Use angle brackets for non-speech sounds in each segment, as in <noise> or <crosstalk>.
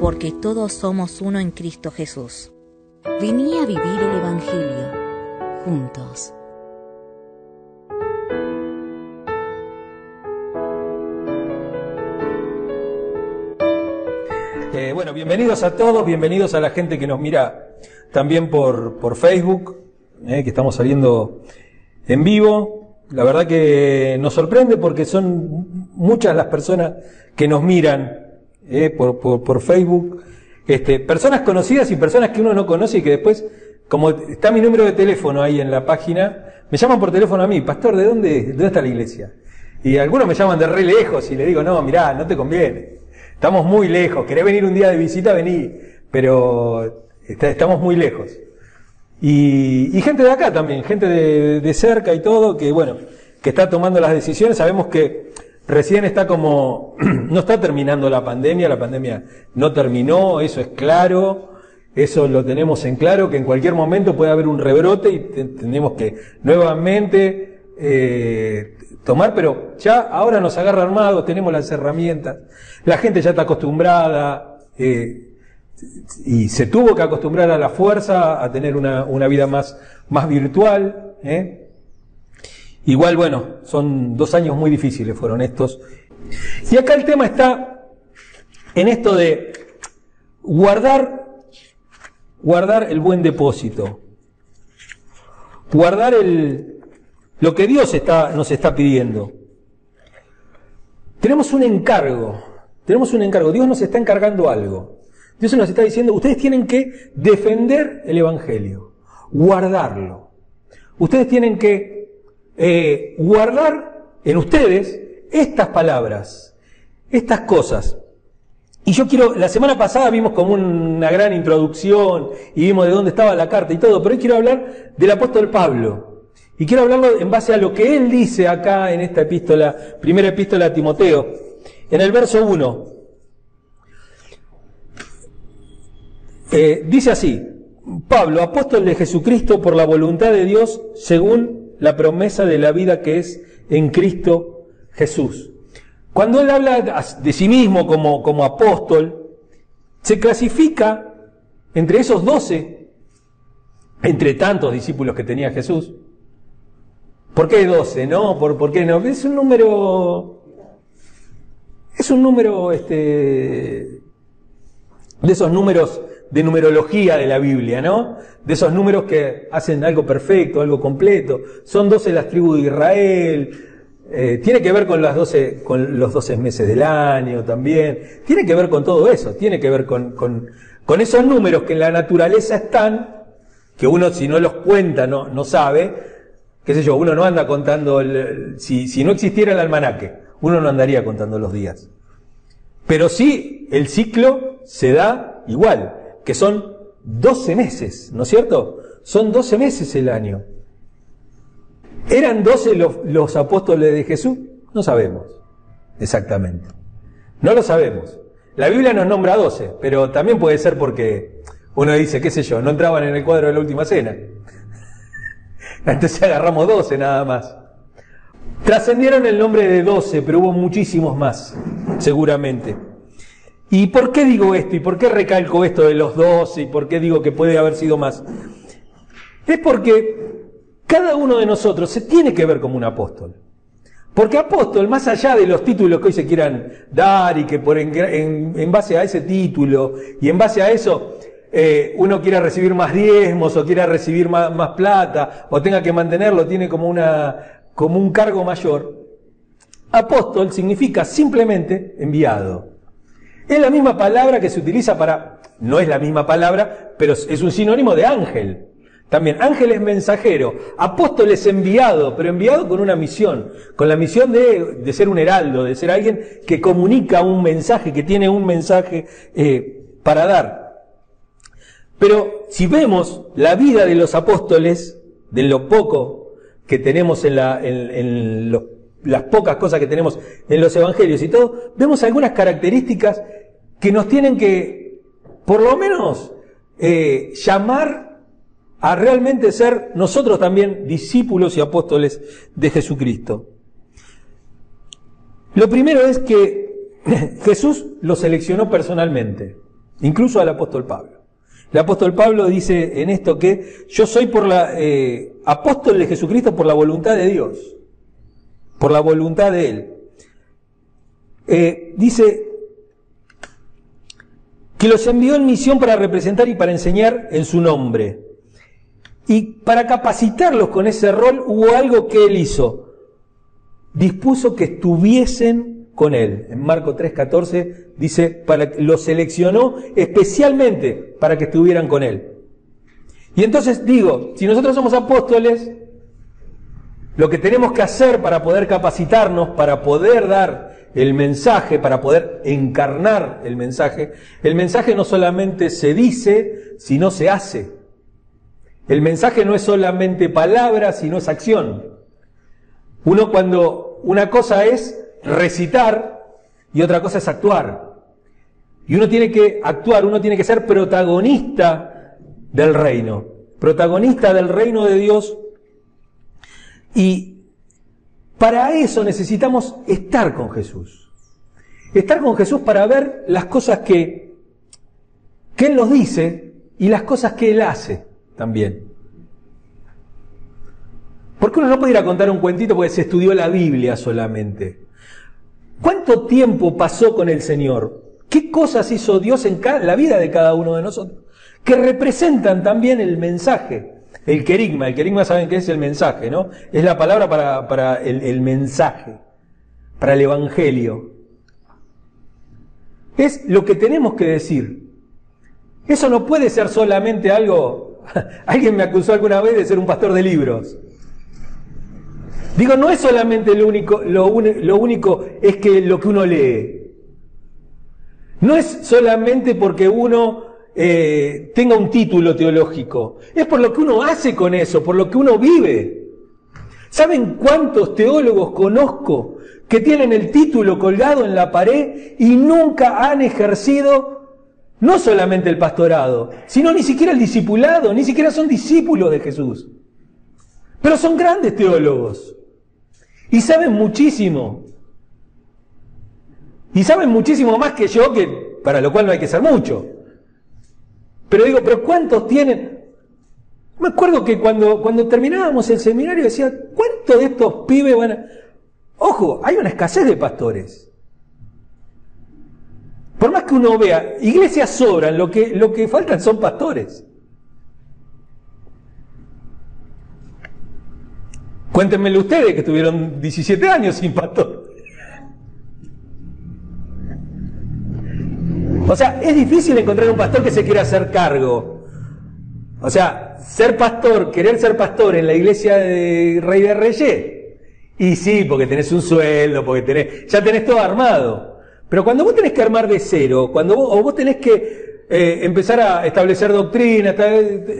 Porque todos somos uno en Cristo Jesús. Vení a vivir el Evangelio juntos. Eh, bueno, bienvenidos a todos, bienvenidos a la gente que nos mira también por, por Facebook, eh, que estamos saliendo en vivo. La verdad que nos sorprende porque son muchas las personas que nos miran eh, por, por, por Facebook. Este, personas conocidas y personas que uno no conoce y que después, como está mi número de teléfono ahí en la página, me llaman por teléfono a mí, pastor, ¿de dónde, de dónde está la iglesia? Y algunos me llaman de re lejos y le digo, no, mirá, no te conviene. Estamos muy lejos. ¿Querés venir un día de visita? Vení. Pero estamos muy lejos. Y, y gente de acá también, gente de, de cerca y todo, que bueno, que está tomando las decisiones. Sabemos que recién está como, <clears throat> no está terminando la pandemia, la pandemia no terminó, eso es claro. Eso lo tenemos en claro, que en cualquier momento puede haber un rebrote y te- tenemos que nuevamente eh, tomar, pero ya ahora nos agarra armados, tenemos las herramientas, la gente ya está acostumbrada eh, y se tuvo que acostumbrar a la fuerza, a tener una, una vida más, más virtual. ¿eh? Igual, bueno, son dos años muy difíciles fueron estos. Y acá el tema está en esto de guardar, guardar el buen depósito, guardar el, lo que Dios nos está pidiendo. Tenemos un encargo, tenemos un encargo, Dios nos está encargando algo. Dios nos está diciendo, ustedes tienen que defender el Evangelio, guardarlo. Ustedes tienen que eh, guardar en ustedes estas palabras, estas cosas. Y yo quiero, la semana pasada vimos como una gran introducción y vimos de dónde estaba la carta y todo, pero hoy quiero hablar del apóstol Pablo. Y quiero hablarlo en base a lo que él dice acá en esta epístola, primera epístola a Timoteo, en el verso 1. Eh, dice así, Pablo, apóstol de Jesucristo por la voluntad de Dios, según la promesa de la vida que es en Cristo Jesús. Cuando él habla de sí mismo como, como apóstol, se clasifica entre esos doce, entre tantos discípulos que tenía Jesús. ¿Por qué doce? No, ¿Por, ¿por qué no? Es un número, es un número, este, de esos números de numerología de la Biblia, ¿no? De esos números que hacen algo perfecto, algo completo. Son doce las tribus de Israel. eh, tiene que ver con las 12, con los 12 meses del año también. Tiene que ver con todo eso. Tiene que ver con, con, esos números que en la naturaleza están, que uno si no los cuenta no, no sabe. Qué sé yo, uno no anda contando, si, si no existiera el almanaque, uno no andaría contando los días. Pero sí, el ciclo se da igual, que son 12 meses, ¿no es cierto? Son 12 meses el año. ¿Eran 12 los, apóstoles de Jesús? No sabemos exactamente. No lo sabemos. La Biblia nos nombra 12, pero también puede ser porque uno dice, qué sé yo, no entraban en el cuadro de la última cena. <laughs> Entonces agarramos 12 nada más. Trascendieron el nombre de 12, pero hubo muchísimos más, seguramente. ¿Y por qué digo esto? ¿Y por qué recalco esto de los 12? ¿Y por qué digo que puede haber sido más? Es porque cada uno de nosotros se tiene que ver como un apóstol. Porque apóstol, más allá de los títulos que hoy se quieran dar y que por en, en- base a ese título y en base a eso eh, uno quiera recibir más diezmos o quiera recibir más, más plata o tenga que mantenerlo, tiene como, una, como un cargo mayor, apóstol significa simplemente enviado. Es la misma palabra que se utiliza para, no es la misma palabra, pero es un sinónimo de ángel. También, ángel es mensajero, apóstol es enviado, pero enviado con una misión, con la misión de, de ser un heraldo, de ser alguien que comunica un mensaje, que tiene un mensaje eh, para dar. Pero si vemos la vida de los apóstoles, de lo poco que tenemos en, la, en, las pocas cosas que tenemos en los evangelios y todo, vemos algunas características que nos tienen que, por lo menos, eh, llamar a realmente ser nosotros también discípulos y apóstoles de Jesucristo. Lo primero es que <laughs> Jesús lo seleccionó personalmente, incluso al apóstol Pablo. El apóstol Pablo dice en esto que yo soy por la eh, apóstol de Jesucristo por la voluntad de Dios, por la voluntad de Él. Eh, dice que los envió en misión para representar y para enseñar en su nombre. Y para capacitarlos con ese rol hubo algo que Él hizo dispuso que estuviesen con él. En Marco 3:14 dice, para, lo seleccionó especialmente para que estuvieran con él. Y entonces digo, si nosotros somos apóstoles, lo que tenemos que hacer para poder capacitarnos, para poder dar el mensaje, para poder encarnar el mensaje, el mensaje no solamente se dice, sino se hace. El mensaje no es solamente palabra, sino es acción. Uno cuando una cosa es recitar y otra cosa es actuar. Y uno tiene que actuar, uno tiene que ser protagonista del reino, protagonista del reino de Dios. Y para eso necesitamos estar con Jesús. Estar con Jesús para ver las cosas que, que Él nos dice y las cosas que Él hace también. Porque uno no puede ir a contar un cuentito porque se estudió la Biblia solamente. ¿Cuánto tiempo pasó con el Señor? ¿Qué cosas hizo Dios en la vida de cada uno de nosotros? Que representan también el mensaje. El querigma, el querigma saben que es el mensaje, ¿no? Es la palabra para, el, el mensaje, para el Evangelio. Es lo que tenemos que decir. Eso no puede ser solamente algo... <laughs> Alguien me acusó alguna vez de ser un pastor de libros. Digo, no es solamente lo único, lo, único es que lo que uno lee. No es solamente porque uno eh, tenga un título teológico, es por lo que uno hace con eso, por lo que uno vive. ¿Saben cuántos teólogos conozco que tienen el título colgado en la pared y nunca han ejercido no solamente el pastorado, sino ni siquiera el discipulado, ni siquiera son discípulos de Jesús? Pero son grandes teólogos. Y saben muchísimo. Y saben muchísimo más que yo, que para lo cual no hay que ser mucho. Pero digo, pero ¿cuántos tienen? Me acuerdo que cuando, cuando terminábamos el seminario decía, ¿cuántos de estos pibes van a... Ojo, hay una escasez de pastores. Por más que uno vea, iglesias sobran, lo que, lo que faltan son pastores. Cuéntenmelo ustedes que tuvieron 17 años sin pastor. O sea, es difícil encontrar un pastor que se quiera hacer cargo. O sea, ser pastor, querer ser pastor en la iglesia de Rey de Reyes. Y sí, porque tenés un sueldo, porque tenés, ya tenés todo armado. Pero cuando vos tenés que armar de cero, cuando vos, o vos tenés que eh, empezar a establecer doctrina,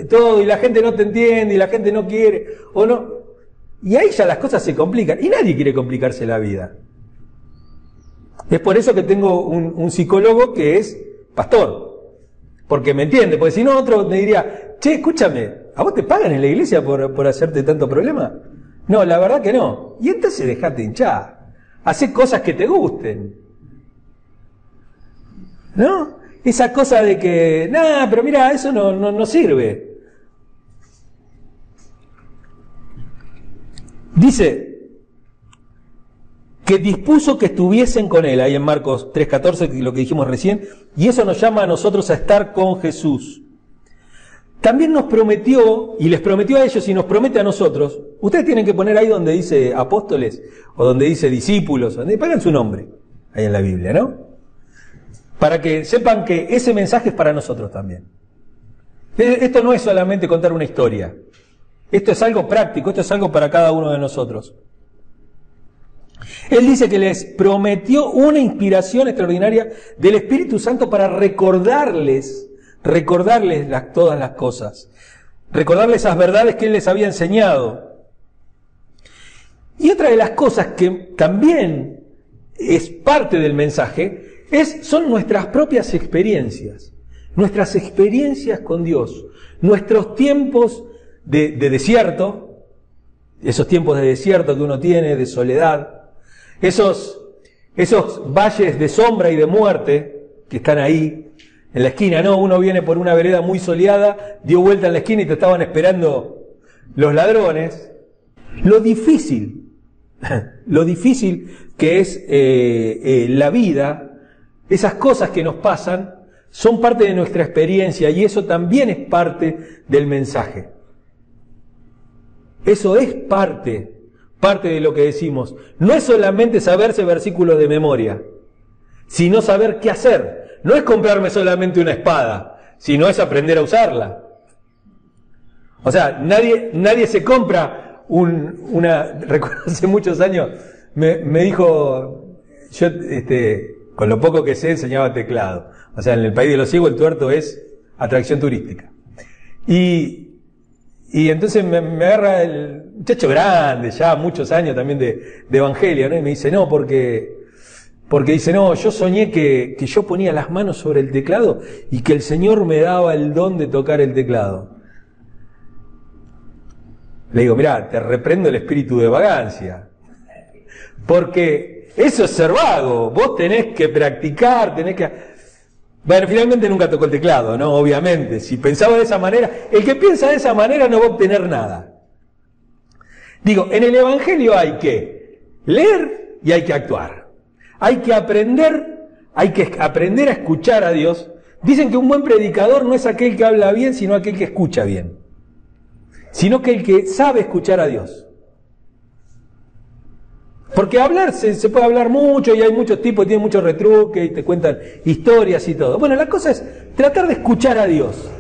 todo, y la gente no te entiende, y la gente no quiere, o no, y ahí ya las cosas se complican. Y nadie quiere complicarse la vida. Es por eso que tengo un, psicólogo que es pastor. Porque me entiende. Porque si no, otro me diría, che, escúchame, ¿a vos te pagan en la iglesia por, por hacerte tanto problema? No, la verdad que no. Y entonces dejate hinchar. Hacé cosas que te gusten. ¿No? Esa cosa de que, nada, pero mira, eso no, no, no sirve. Dice que dispuso que estuviesen con él, ahí en Marcos 3.14, lo que dijimos recién, y eso nos llama a nosotros a estar con Jesús. También nos prometió, y les prometió a ellos y nos promete a nosotros, ustedes tienen que poner ahí donde dice apóstoles o donde dice discípulos, donde pagan su nombre, ahí en la Biblia, ¿no? Para que sepan que ese mensaje es para nosotros también. Esto no es solamente contar una historia, esto es algo práctico, esto es algo para cada uno de nosotros. Él dice que les prometió una inspiración extraordinaria del Espíritu Santo para recordarles, recordarles todas las cosas, recordarles esas verdades que Él les había enseñado. Y otra de las cosas que también es parte del mensaje es, son nuestras propias experiencias, nuestras experiencias con Dios, nuestros tiempos de desierto, esos tiempos de desierto que uno tiene, de soledad, esos, esos valles de sombra y de muerte que están ahí en la esquina, ¿no? Uno viene por una vereda muy soleada, dio vuelta en la esquina y te estaban esperando los ladrones. Lo difícil, <laughs> lo difícil que es eh, eh, la vida, esas cosas que nos pasan, son parte de nuestra experiencia y eso también es parte del mensaje. Eso es parte parte de lo que decimos. No es solamente saberse versículos de memoria, sino saber qué hacer. No es comprarme solamente una espada, sino es aprender a usarla. O sea, nadie, nadie se compra un, una, <laughs> recuerdo hace muchos años, me, me dijo, yo, este, con lo poco que sé, enseñaba teclado. O sea, en el país de los ciegos el tuerto es atracción turística. Y, y entonces me, agarra el muchacho grande, ya muchos años también de, Evangelio, ¿no? Y me dice, no, porque, porque dice, no, yo soñé que, que yo ponía las manos sobre el teclado y que el Señor me daba el don de tocar el teclado. Le digo, mira, te reprendo el espíritu de vagancia. Porque eso es ser vago. Vos tenés que practicar, tenés que... Bueno, finalmente nunca tocó el teclado, ¿no? Obviamente. Si pensaba de esa manera, el que piensa de esa manera no va a obtener nada. Digo, en el Evangelio hay que leer y hay que actuar. Hay que aprender, hay que aprender a escuchar a Dios. Dicen que un buen predicador no es aquel que habla bien, sino aquel que escucha bien. Sino que el que sabe escuchar a Dios. Porque hablar, se, puede hablar mucho y hay muchos tipos, tienen muchos retruques y te cuentan historias y todo. Bueno, la cosa es tratar de escuchar a Dios.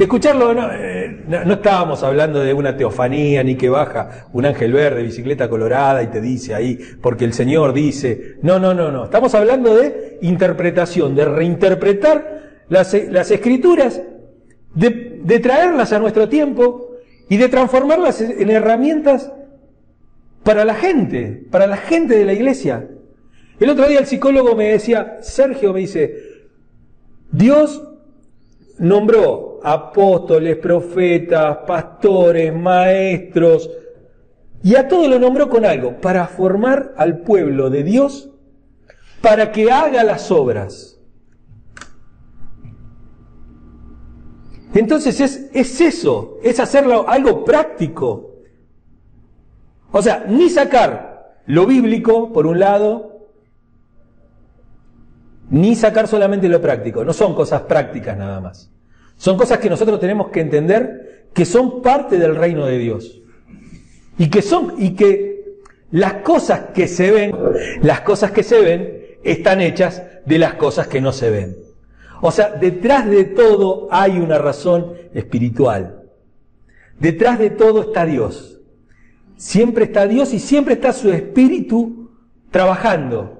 De escucharlo, eh, no, estábamos hablando de una teofanía ni que baja un ángel verde, bicicleta colorada y te dice ahí, porque el Señor dice. No, no, no, no. Estamos hablando de interpretación, de reinterpretar las, las escrituras, de, de traerlas a nuestro tiempo y de transformarlas en herramientas para la gente, para la gente de la iglesia. El otro día el psicólogo me decía, Sergio me dice, Dios nombró apóstoles, profetas, pastores, maestros, y a todo lo nombró con algo, para formar al pueblo de Dios, para que haga las obras. Entonces es, es eso, es hacerlo algo práctico. O sea, ni sacar lo bíblico, por un lado, ni sacar solamente lo práctico. No son cosas prácticas nada más. Son cosas que nosotros tenemos que entender que son parte del reino de Dios. Y que son, y que las cosas que se ven, las cosas que se ven, están hechas de las cosas que no se ven. O sea, detrás de todo hay una razón espiritual. Detrás de todo está Dios. Siempre está Dios y siempre está su espíritu trabajando.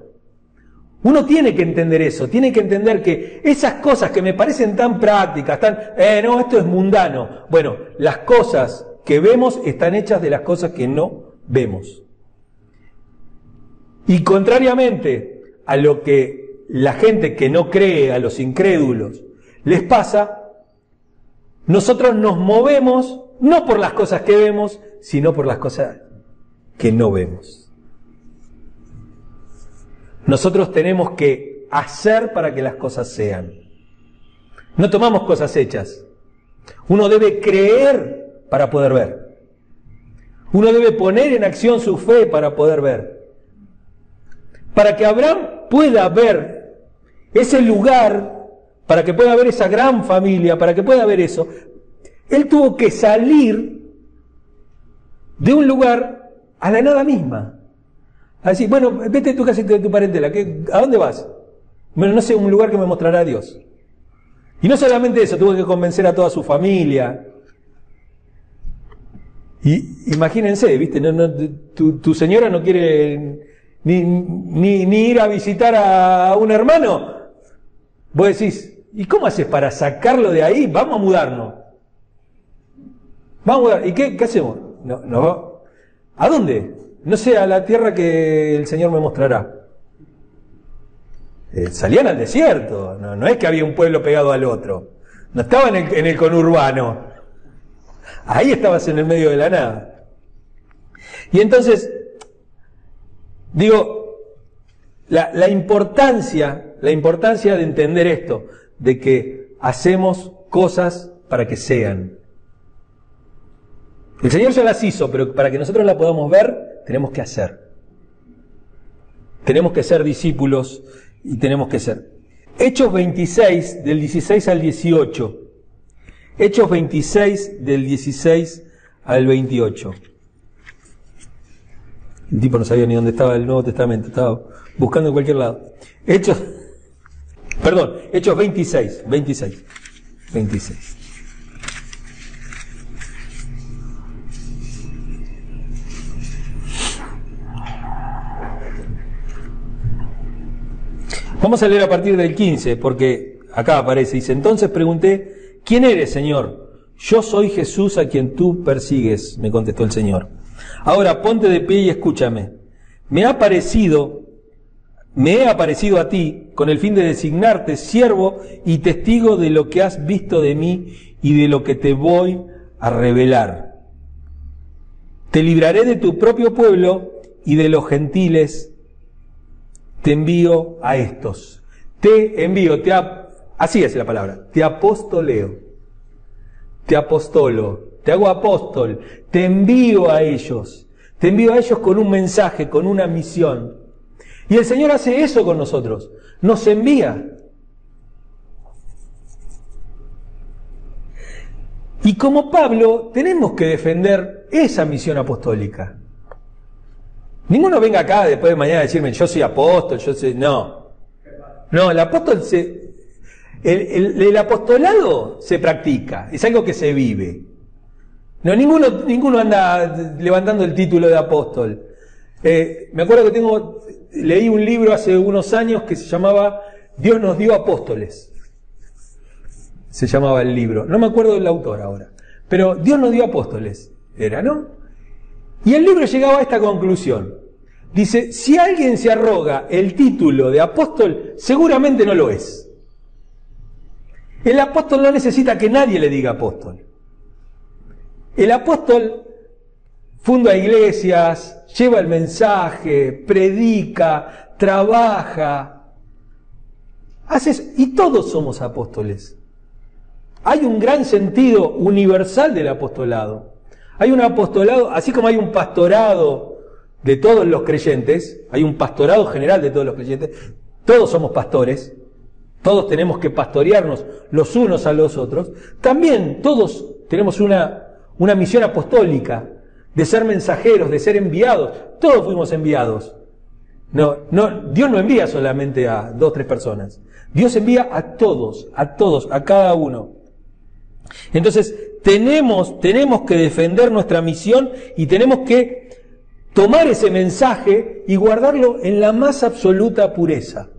Uno tiene que entender eso, tiene que entender que esas cosas que me parecen tan prácticas, tan, eh, no, esto es mundano. Bueno, las cosas que vemos están hechas de las cosas que no vemos. Y contrariamente a lo que la gente que no cree, a los incrédulos, les pasa, nosotros nos movemos no por las cosas que vemos, sino por las cosas que no vemos. Nosotros tenemos que hacer para que las cosas sean. No tomamos cosas hechas. Uno debe creer para poder ver. Uno debe poner en acción su fe para poder ver. Para que Abraham pueda ver ese lugar, para que pueda ver esa gran familia, para que pueda ver eso, él tuvo que salir de un lugar a la nada misma. Así, bueno, vete a tu casa de tu parentela, ¿a dónde vas? Bueno, no sé, un lugar que me mostrará Dios. Y no solamente eso, tuvo que convencer a toda su familia. Y imagínense, ¿viste? tu, señora no quiere ni, ni, ni ir a visitar a un hermano, vos decís, ¿y cómo haces para sacarlo de ahí? Vamos a mudarnos. Vamos a mudar. ¿Y qué, qué hacemos? No, no. ¿A dónde? No sé, a la tierra que el Señor me mostrará. Eh, salían al desierto, no, es que había un pueblo pegado al otro, no estaba en el, conurbano, ahí estabas en el medio de la nada. Y entonces, digo, la, la importancia, la importancia de entender esto, de que hacemos cosas para que sean. El Señor ya las hizo, pero para que nosotros la podamos ver, tenemos que hacer. Tenemos que ser discípulos y tenemos que ser. Hechos 26, del 16 al 18. Hechos 26, del 16 al 28. El tipo no sabía ni dónde estaba el Nuevo Testamento, estaba buscando en cualquier lado. Hechos, <laughs> perdón, Hechos 26, 26, 26. Vamos a leer a partir del 15, porque acá aparece, dice, entonces pregunté, ¿quién eres, Señor? Yo soy Jesús a quien tú persigues, me contestó el Señor. Ahora ponte de pie y escúchame. Me ha parecido, me he aparecido a ti con el fin de designarte siervo y testigo de lo que has visto de mí y de lo que te voy a revelar. Te libraré de tu propio pueblo y de los gentiles te envío a estos. Te envío, te así es la palabra, te apostoleo, te apostolo, te hago apóstol, te envío a ellos, te envío a ellos con un mensaje, con una misión. Y el Señor hace eso con nosotros, nos envía. Y como Pablo tenemos que defender esa misión apostólica. Ninguno venga acá después de mañana a decirme, yo soy apóstol, yo soy... No. No, el apóstol se... El, apostolado se practica, es algo que se vive. No, ninguno, ninguno anda levantando el título de apóstol. Eh, me acuerdo que tengo, leí un libro hace unos años que se llamaba Dios nos dio apóstoles. Se llamaba el libro. No me acuerdo del autor ahora. Pero Dios nos dio apóstoles. Era, ¿no? Y el libro llegaba a esta conclusión. Dice, si alguien se arroga el título de apóstol, seguramente no lo es. El apóstol no necesita que nadie le diga apóstol. El apóstol funda iglesias, lleva el mensaje, predica, trabaja. Haces, y todos somos apóstoles. Hay un gran sentido universal del apostolado. Hay un apostolado, así como hay un pastorado de todos los creyentes, hay un pastorado general de todos los creyentes, todos somos pastores, todos tenemos que pastorearnos los unos a los otros, también todos tenemos una, una misión apostólica de ser mensajeros, de ser enviados, todos fuimos enviados. No, no, Dios no envía solamente a dos, tres personas. Dios envía a todos, a todos, a cada uno. Entonces, tenemos, tenemos que defender nuestra misión y tenemos que tomar ese mensaje y guardarlo en la más absoluta pureza.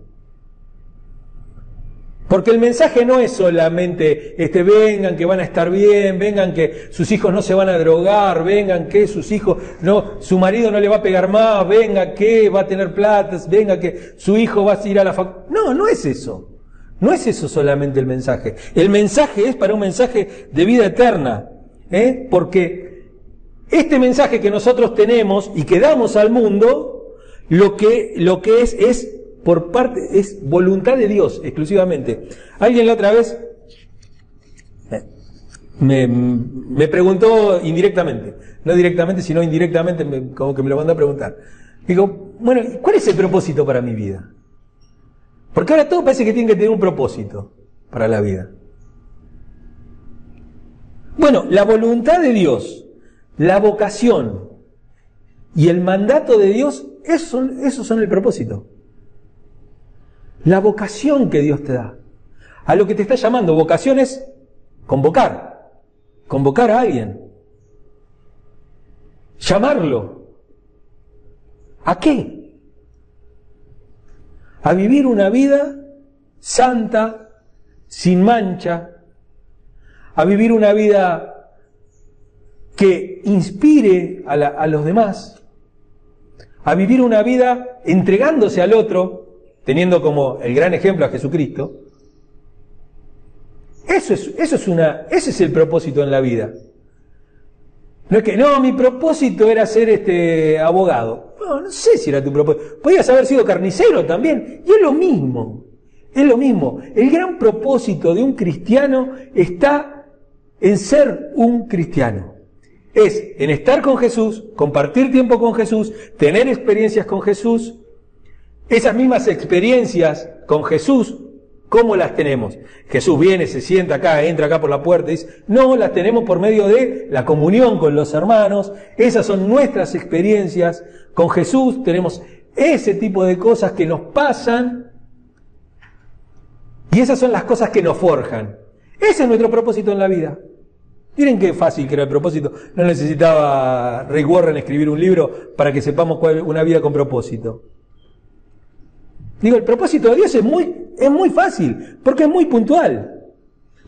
Porque el mensaje no es solamente, este, vengan que van a estar bien, vengan que sus hijos no se van a drogar, vengan que sus hijos, no, su marido no le va a pegar más, venga que va a tener plata, venga que su hijo va a ir a la facultad. No, no es eso. No es eso solamente el mensaje. El mensaje es para un mensaje de vida eterna. ¿eh? Porque este mensaje que nosotros tenemos y que damos al mundo, lo que, lo que es, es por parte, es voluntad de Dios exclusivamente. Alguien la otra vez me, me preguntó indirectamente, no directamente, sino indirectamente, como que me lo mandó a preguntar. Digo, bueno, ¿cuál es el propósito para mi vida? Porque ahora todo parece que tiene que tener un propósito para la vida. Bueno, la voluntad de Dios la vocación y el mandato de Dios, esos eso son el propósito. La vocación que Dios te da. A lo que te está llamando, vocación es convocar, convocar a alguien, llamarlo. ¿A qué? a vivir una vida santa, sin mancha, a vivir una vida que inspire a, los demás, a vivir una vida entregándose al otro, teniendo como el gran ejemplo a Jesucristo. Eso es, eso es una, ese es el propósito en la vida. No es que, no, mi propósito era ser este abogado. No, no sé si era tu propósito. Podías haber sido carnicero también. Y es lo mismo. Es lo mismo. El gran propósito de un cristiano está en ser un cristiano. Es en estar con Jesús, compartir tiempo con Jesús, tener experiencias con Jesús. Esas mismas experiencias con Jesús ¿Cómo las tenemos? Jesús viene, se sienta acá, entra acá por la puerta y dice, no, las tenemos por medio de la comunión con los hermanos, esas son nuestras experiencias con Jesús, tenemos ese tipo de cosas que nos pasan y esas son las cosas que nos forjan. Ese es nuestro propósito en la vida. Miren qué fácil que era el propósito. No necesitaba Ray Warren escribir un libro para que sepamos cuál es una vida con propósito. Digo, el propósito de Dios es muy, es muy fácil, porque es muy puntual.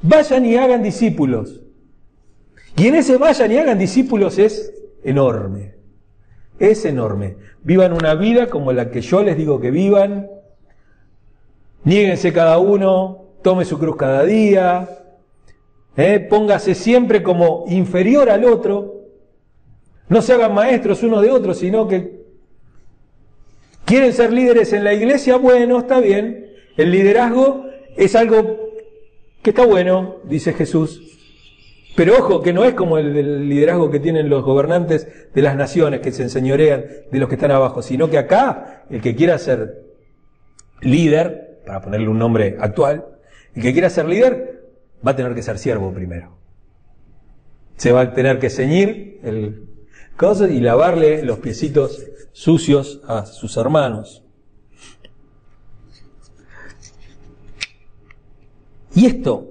Vayan y hagan discípulos. Y en ese vayan y hagan discípulos es enorme. Es enorme. Vivan una vida como la que yo les digo que vivan. Niéguense cada uno, tome su cruz cada día. ¿Eh? Póngase siempre como inferior al otro. No se hagan maestros unos de otros, sino que ¿Quieren ser líderes en la iglesia? Bueno, está bien. El liderazgo es algo que está bueno, dice Jesús. Pero ojo, que no es como el, liderazgo que tienen los gobernantes de las naciones, que se enseñorean de los que están abajo, sino que acá, el que quiera ser líder, para ponerle un nombre actual, el que quiera ser líder va a tener que ser siervo primero. Se va a tener que ceñir el y lavarle los piecitos sucios a sus hermanos. Y esto,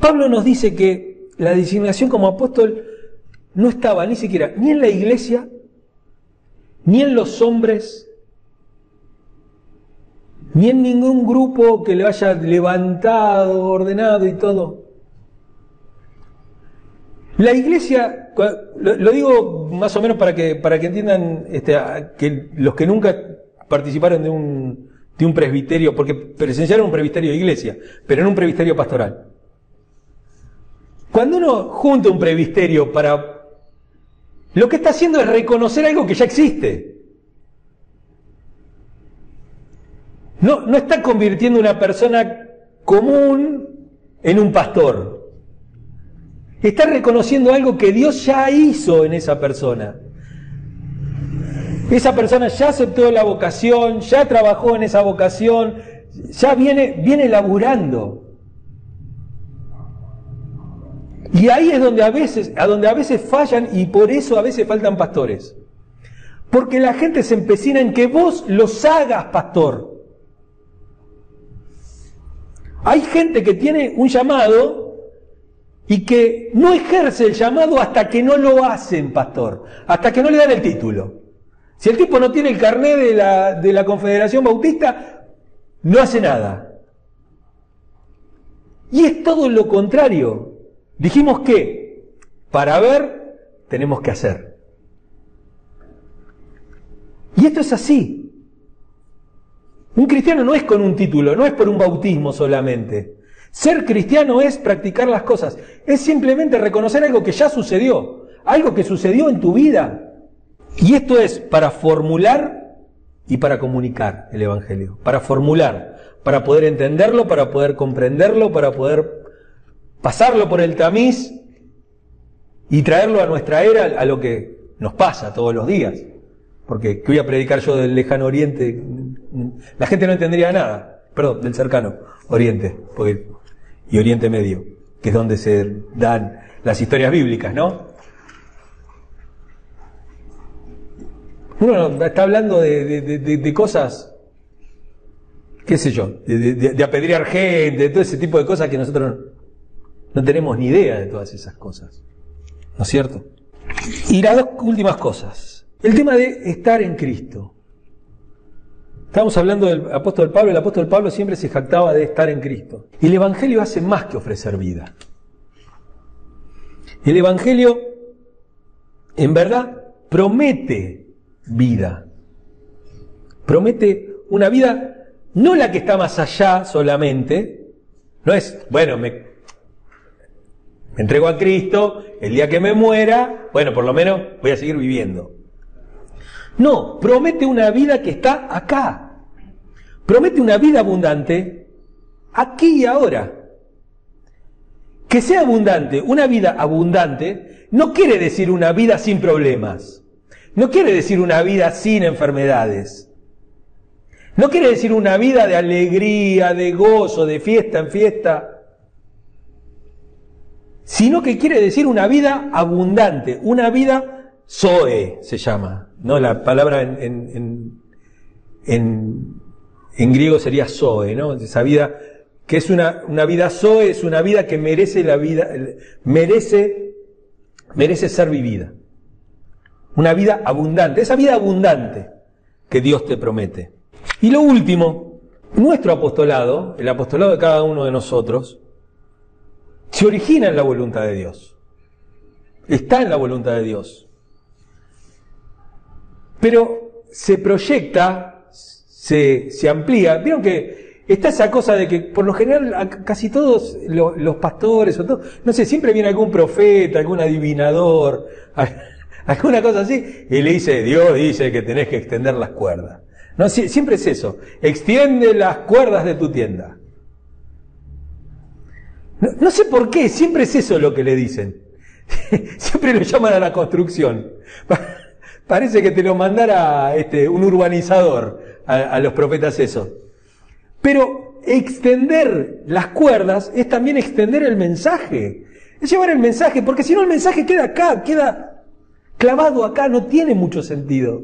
Pablo nos dice que la designación como apóstol no estaba ni siquiera ni en la iglesia, ni en los hombres, ni en ningún grupo que le haya levantado, ordenado y todo. La iglesia, lo, digo más o menos para que, para que entiendan este, que los que nunca participaron de un, de un presbiterio, porque presenciaron un presbiterio de iglesia, pero en un presbiterio pastoral. Cuando uno junta un presbiterio para... Lo que está haciendo es reconocer algo que ya existe. No, no está convirtiendo una persona común en un pastor. Está reconociendo algo que Dios ya hizo en esa persona. Esa persona ya aceptó la vocación, ya trabajó en esa vocación, ya viene, viene laburando. Y ahí es donde a veces, a donde a veces fallan y por eso a veces faltan pastores. Porque la gente se empecina en que vos los hagas pastor. Hay gente que tiene un llamado y que no ejerce el llamado hasta que no lo hacen pastor, hasta que no le dan el título. Si el tipo no tiene el carné de la, de la Confederación Bautista, no hace nada. Y es todo lo contrario. Dijimos que para ver tenemos que hacer. Y esto es así. Un cristiano no es con un título, no es por un bautismo solamente. Ser cristiano es practicar las cosas, es simplemente reconocer algo que ya sucedió, algo que sucedió en tu vida. Y esto es para formular y para comunicar el Evangelio, para formular, para poder entenderlo, para poder comprenderlo, para poder pasarlo por el tamiz y traerlo a nuestra era, a lo que nos pasa todos los días. Porque ¿qué voy a predicar yo del lejano oriente? La gente no entendería nada. Perdón, del cercano oriente. Y Oriente Medio, que es donde se dan las historias bíblicas, ¿no? Uno está hablando de, cosas, qué sé yo, de, apedrear gente, de todo ese tipo de cosas que nosotros no tenemos ni idea de todas esas cosas. ¿No es cierto? Y las dos últimas cosas. El tema de estar en Cristo. Estamos hablando del apóstol Pablo, el apóstol Pablo siempre se jactaba de estar en Cristo. Y el Evangelio hace más que ofrecer vida. El Evangelio, en verdad, promete vida. Promete una vida, no la que está más allá solamente, no es, bueno, me, me entrego a Cristo, el día que me muera, bueno, por lo menos voy a seguir viviendo. No, promete una vida que está acá. Promete una vida abundante aquí y ahora. Que sea abundante, una vida abundante, no quiere decir una vida sin problemas. No quiere decir una vida sin enfermedades. No quiere decir una vida de alegría, de gozo, de fiesta en fiesta. Sino que quiere decir una vida abundante, una vida zoe se llama. No, la palabra en, en, en, griego sería zoe, ¿no? Esa vida que es una, una vida Zoe, es una vida que merece la vida, merece, merece ser vivida. Una vida abundante, esa vida abundante que Dios te promete. Y lo último, nuestro apostolado, el apostolado de cada uno de nosotros, se origina en la voluntad de Dios. Está en la voluntad de Dios. Pero se proyecta, se, se amplía. Vieron que está esa cosa de que por lo general casi todos los, pastores o no sé, siempre viene algún profeta, algún adivinador, <laughs> alguna cosa así, y le dice, Dios dice que tenés que extender las cuerdas. No, siempre es eso, extiende las cuerdas de tu tienda. No, no sé por qué, siempre es eso lo que le dicen. <laughs> siempre lo llaman a la construcción. <laughs> Parece que te lo mandara este, un urbanizador a, los profetas eso. Pero extender las cuerdas es también extender el mensaje. Es llevar el mensaje, porque si no el mensaje queda acá, queda clavado acá, no tiene mucho sentido.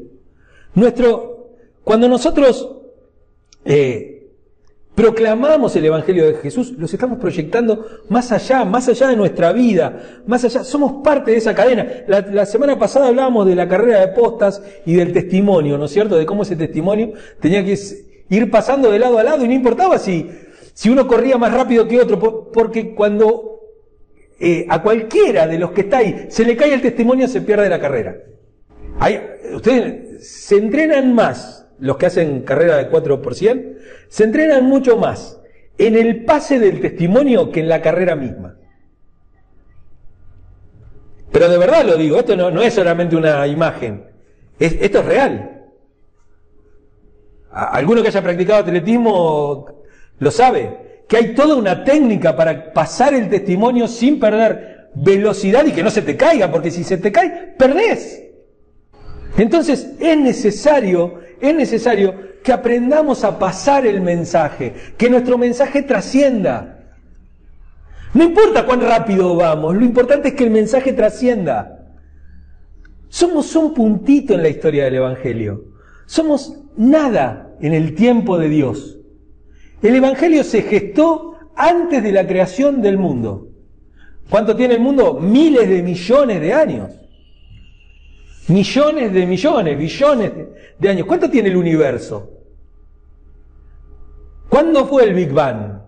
Nuestro, cuando nosotros eh, proclamamos el Evangelio de Jesús, los estamos proyectando más allá, más allá de nuestra vida, más allá, somos parte de esa cadena. La, semana pasada hablábamos de la carrera de postas y del testimonio, ¿no es cierto? De cómo ese testimonio tenía que ir pasando de lado a lado y no importaba si, si uno corría más rápido que otro, porque cuando eh, a cualquiera de los que está ahí se le cae el testimonio se pierde la carrera. Ustedes se entrenan más, los que hacen carrera de 4 por 100, se entrenan mucho más en el pase del testimonio que en la carrera misma. Pero de verdad lo digo, esto no, no es solamente una imagen, esto es real. Alguno que haya practicado atletismo lo sabe, que hay toda una técnica para pasar el testimonio sin perder velocidad y que no se te caiga, porque si se te cae, perdés. Entonces es necesario, es necesario que aprendamos a pasar el mensaje, que nuestro mensaje trascienda. No importa cuán rápido vamos, lo importante es que el mensaje trascienda. Somos un puntito en la historia del Evangelio. Somos nada en el tiempo de Dios. El Evangelio se gestó antes de la creación del mundo. ¿Cuánto tiene el mundo? Miles de millones de años. Millones de millones, billones de años. ¿Cuánto tiene el universo? ¿Cuándo fue el Big Bang?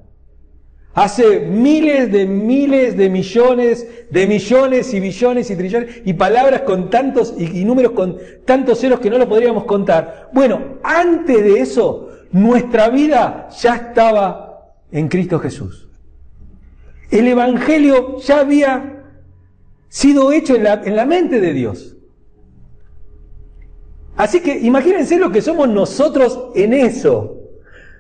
Hace miles de miles de millones de millones y billones y trillones y palabras con tantos y, números con tantos ceros que no lo podríamos contar. Bueno, antes de eso, nuestra vida ya estaba en Cristo Jesús. El Evangelio ya había sido hecho en la, en la mente de Dios. Así que imagínense lo que somos nosotros en eso.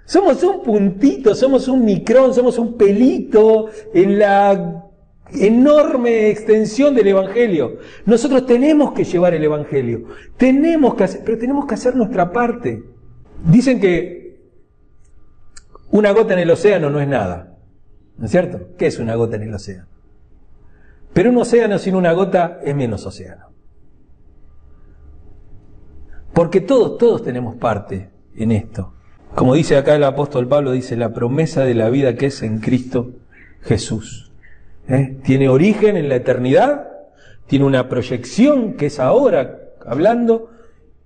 Somos un puntito, somos un micrón, somos un pelito en la enorme extensión del Evangelio. Nosotros tenemos que llevar el Evangelio, tenemos que hacer, pero tenemos que hacer nuestra parte. Dicen que una gota en el océano no es nada, ¿no es cierto? ¿Qué es una gota en el océano? Pero un océano sin una gota es menos océano. Porque todos, todos tenemos parte en esto. Como dice acá el apóstol Pablo, dice la promesa de la vida que es en Cristo Jesús. ¿Eh? Tiene origen en la eternidad, tiene una proyección que es ahora hablando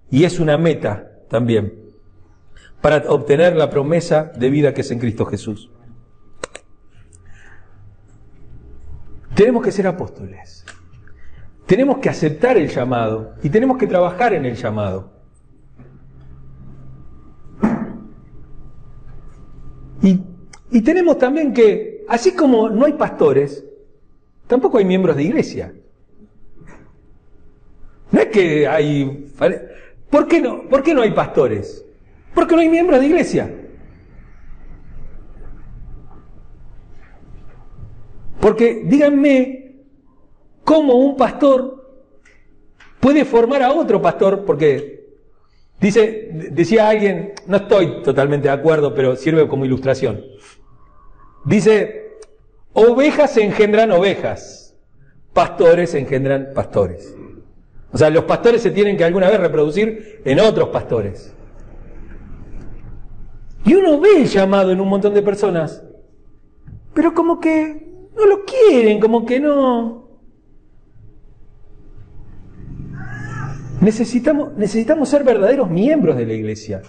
y es una meta también. para obtener la promesa de vida que es en Cristo Jesús. Tenemos que ser apóstoles. Tenemos que aceptar el llamado y tenemos que trabajar en el llamado. Y, tenemos también que, así como no hay pastores, tampoco hay miembros de iglesia. No es que hay... ¿Por qué no, ¿Por qué no hay pastores? Porque no hay miembros de iglesia. Porque díganme cómo un pastor puede formar a otro pastor, porque dice, decía alguien, no estoy totalmente de acuerdo, pero sirve como ilustración. Dice, ovejas engendran ovejas, pastores engendran pastores. O sea, los pastores se tienen que alguna vez reproducir en otros pastores. Y uno ve el llamado en un montón de personas, pero como que no lo quieren, como que no. Necesitamos, necesitamos ser verdaderos miembros de la iglesia.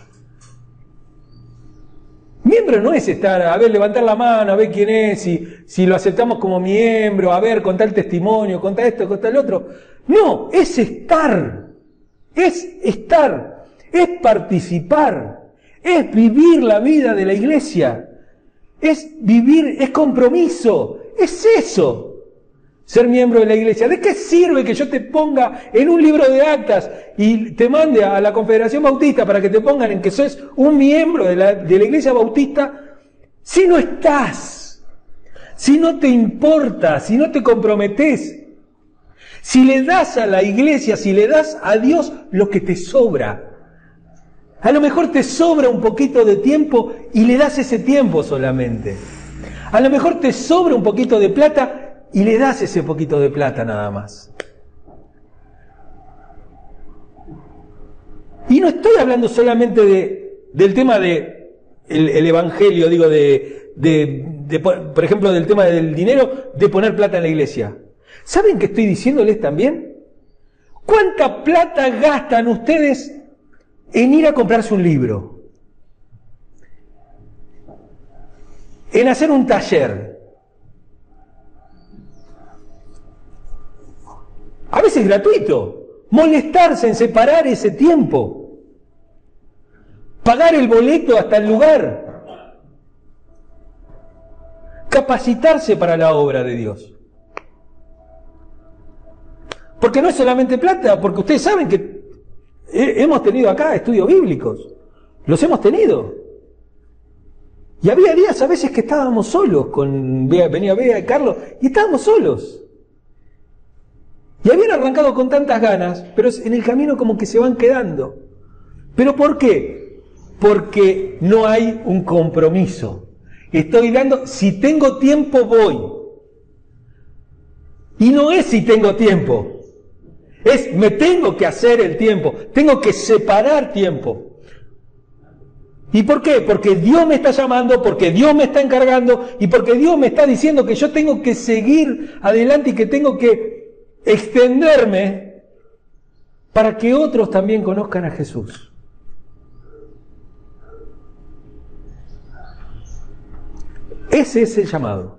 Miembro no es estar, a ver, levantar la mano, a ver quién es, si, si lo aceptamos como miembro, a ver, contar el testimonio, contar esto, contar el otro. No, es estar, es estar, es participar es vivir la vida de la iglesia, es vivir, es compromiso, es eso. Ser miembro de la iglesia. ¿De qué sirve que yo te ponga en un libro de actas y te mande a la Confederación Bautista para que te pongan en que sos un miembro de la, de la iglesia bautista si no estás? Si no te importa, si no te comprometes, si le das a la iglesia, si le das a Dios lo que te sobra, a lo mejor te sobra un poquito de tiempo y le das ese tiempo solamente. A lo mejor te sobra un poquito de plata y le das ese poquito de plata nada más. Y no estoy hablando solamente de, del tema de el, evangelio, digo, de, de, por ejemplo, del tema del dinero, de poner plata en la iglesia. ¿Saben qué estoy diciéndoles también? ¿Cuánta plata gastan ustedes en ir a comprarse un libro, en hacer un taller, a veces gratuito, molestarse en separar ese tiempo, pagar el boleto hasta el lugar, capacitarse para la obra de Dios. Porque no es solamente plata, porque ustedes saben que hemos tenido acá estudios bíblicos, los hemos tenido. Y había días a veces que estábamos solos, con venía Bea y Carlos, y estábamos solos. Y habían arrancado con tantas ganas, pero en el camino como que se van quedando. ¿Pero por qué? Porque no hay un compromiso. Estoy dando, si tengo tiempo voy. Y no es si tengo tiempo, es, me tengo que hacer el tiempo, tengo que separar tiempo. ¿Y por qué? Porque Dios me está llamando, porque Dios me está encargando y porque Dios me está diciendo que yo tengo que seguir adelante y que tengo que extenderme para que otros también conozcan a Jesús. Ese es el llamado.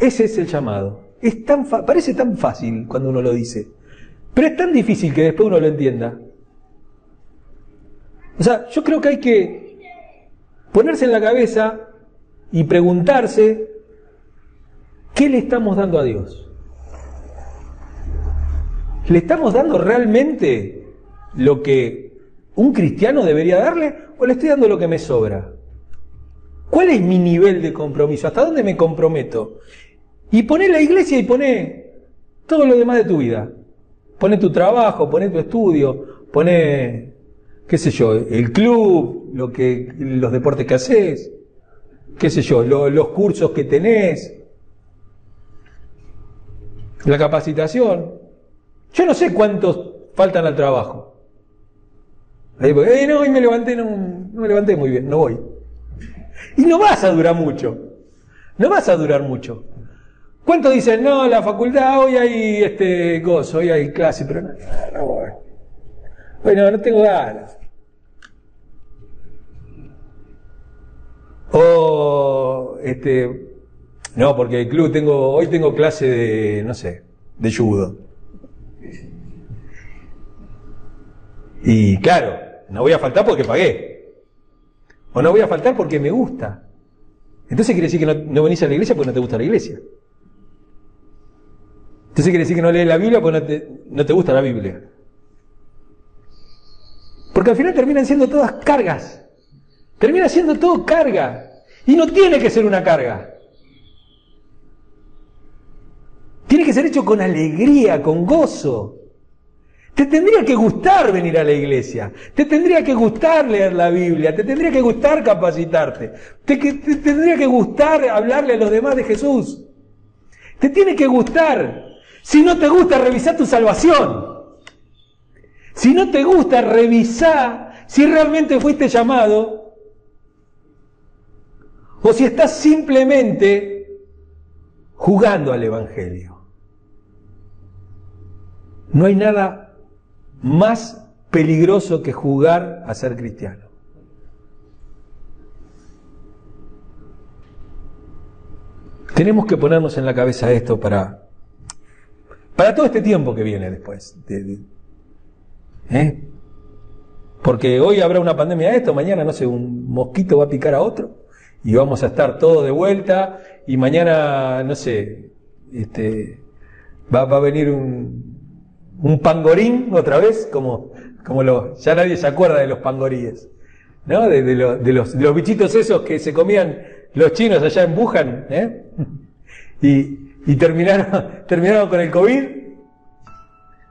Ese es el llamado. Es tan parece tan fácil cuando uno lo dice, pero es tan difícil que después uno lo entienda. O sea, yo creo que hay que ponerse en la cabeza y preguntarse qué le estamos dando a Dios. ¿Le estamos dando realmente lo que un cristiano debería darle o le estoy dando lo que me sobra? ¿Cuál es mi nivel de compromiso? ¿Hasta dónde me comprometo? Y poné la iglesia y poné todo lo demás de tu vida. Poné tu trabajo, poné tu estudio, poné, qué sé yo, el club, lo que, los deportes que haces, qué sé yo, los cursos que tenés, la capacitación. Yo no sé cuántos faltan al trabajo. Ahí porque, eh, no, hoy me levanté, no, me levanté muy bien, no voy. Y no vas a durar mucho. No vas a durar mucho. ¿Cuántos dicen, no, la facultad, hoy hay este gozo, hoy hay clase, pero no, no voy. Bueno, no tengo ganas. O, este, no, porque el club tengo, hoy tengo clase de, no sé, de judo. Y claro, no voy a faltar porque pagué. O no voy a faltar porque me gusta. Entonces quiere decir que no, no venís a la iglesia porque no te gusta la iglesia. Entonces quiere decir que no lees la Biblia porque no te, no te gusta la Biblia. Porque al final terminan siendo todas cargas. Termina siendo todo carga. Y no tiene que ser una carga. Tiene que ser hecho con alegría, con gozo. Te tendría que gustar venir a la iglesia, te tendría que gustar leer la Biblia, te tendría que gustar capacitarte, te, te, tendría que gustar hablarle a los demás de Jesús. Te tiene que gustar. Si no te gusta, revisar tu salvación. Si no te gusta, revisar si realmente fuiste llamado o si estás simplemente jugando al Evangelio. No hay nada más peligroso que jugar a ser cristiano. Tenemos que ponernos en la cabeza esto para, para todo este tiempo que viene después. ¿eh? Porque hoy habrá una pandemia de esto, mañana, no sé, un mosquito va a picar a otro y vamos a estar todos de vuelta y mañana, no sé, este, va, va a venir un, un pangorín otra vez, como, como lo, ya nadie se acuerda de los pangoríes, ¿no? De, los, de, los, bichitos esos que se comían los chinos allá en Wuhan, ¿eh? <laughs> Y, y terminaron, <laughs> terminaron con el COVID.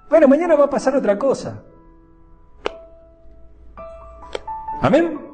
Bueno, mañana va a pasar otra cosa. Amén.